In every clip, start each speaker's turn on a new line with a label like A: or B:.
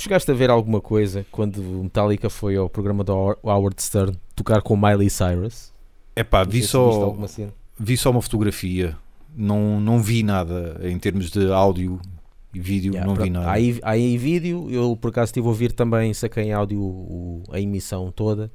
A: Tu chegaste a ver alguma coisa quando Metallica foi ao programa do Howard Stern tocar com Miley Cyrus?
B: É pá, vi só, vi só uma fotografia. Não, não vi nada em termos de áudio e vídeo.
A: Yeah,
B: não vi
A: pronto.
B: nada.
A: Há aí, aí vídeo, eu por acaso estive a ouvir também, saquei em áudio o- a emissão toda,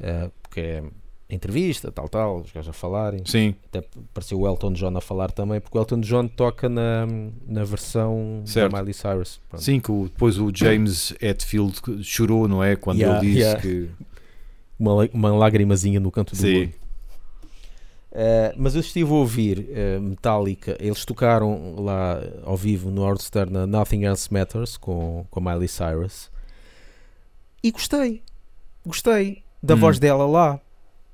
A: eh, porque é entrevista, tal, tal, os gajos a falarem.
B: Sim,
A: Até apareceu o Elton John a falar também, porque o Elton John toca na, na versão
B: Certo.
A: da Miley Cyrus. Pronto.
B: sim, que o- depois o James Hetfield chorou, não é? Quando
A: Yeah,
B: ele disse
A: yeah.
B: que.
A: Uma, uma lágrimazinha no canto do
B: Sim.
A: olho. Eh, mas eu estive a ouvir eh, Metallica, eles tocaram lá ao vivo no Howard Stern na Nothing Else Matters com, com a Miley Cyrus e gostei, gostei da
B: Hum.
A: voz dela lá.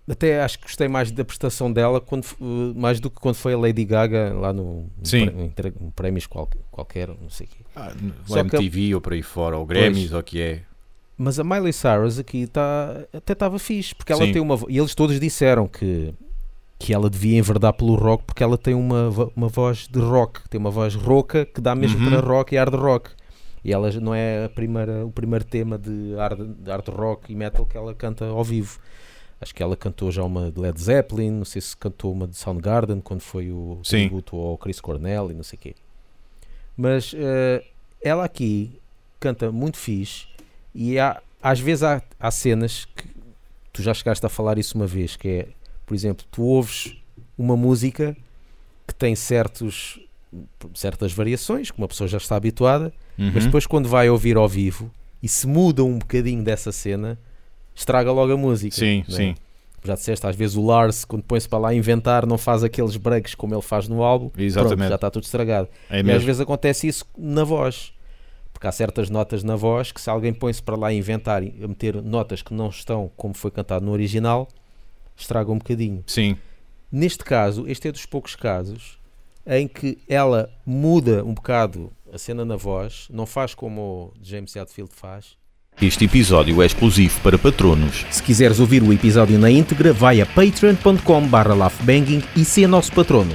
A: Até acho que gostei mais da prestação dela quando, eh, mais do que quando foi a Lady Gaga lá no,
B: Sim.
A: tre- em prémios qual- qualquer, não sei o quê.
B: Ah,
A: Só
B: o
A: que-
B: MTV ou por aí fora, ou Grammys, ou o que é.
A: Mas a Miley Cyrus aqui tá, até estava fixe, porque ela
B: Sim.
A: tem uma. E eles todos disseram que, que ela devia enverdar pelo rock, porque ela tem uma, uma voz de rock, tem uma voz rouca que dá mesmo
B: Uhum.
A: para rock e hard rock. E ela não é a primeira, o primeiro tema de hard, de hard rock e metal que ela canta ao vivo. Acho que ela cantou já uma de Led Zeppelin, não sei se cantou uma de Soundgarden quando foi o
B: Sim.
A: tributo ao Chris Cornell e não sei o quê. Mas eh, ela aqui canta muito fixe e há, às vezes há, há cenas que tu já chegaste a falar isso uma vez, que é, por exemplo, tu ouves uma música que tem certos, certas variações, que uma pessoa já está habituada, mas
B: Uhum.
A: depois quando vai ouvir ao vivo e se muda um bocadinho dessa cena, estraga logo a música.
B: Sim,
A: não é?
B: sim,
A: Já disseste, às vezes o Lars, quando põe-se para lá a inventar, não faz aqueles breaks como ele faz no álbum. Pronto,
B: exatamente.
A: já está tudo estragado.
B: É
A: E às
B: mesmo.
A: vezes acontece isso na voz. Porque há certas notas na voz que se alguém põe-se para lá a inventar e a meter notas que não estão como foi cantado no original, estraga um bocadinho.
B: Sim,
A: Neste caso, este é dos poucos casos em que ela muda um bocado a cena na voz, não faz como o James Hetfield faz.
C: Este episódio é exclusivo para patronos.
A: Se quiseres ouvir o episódio na íntegra, vai a patreon.com barra laughbanging e ser nosso patrono.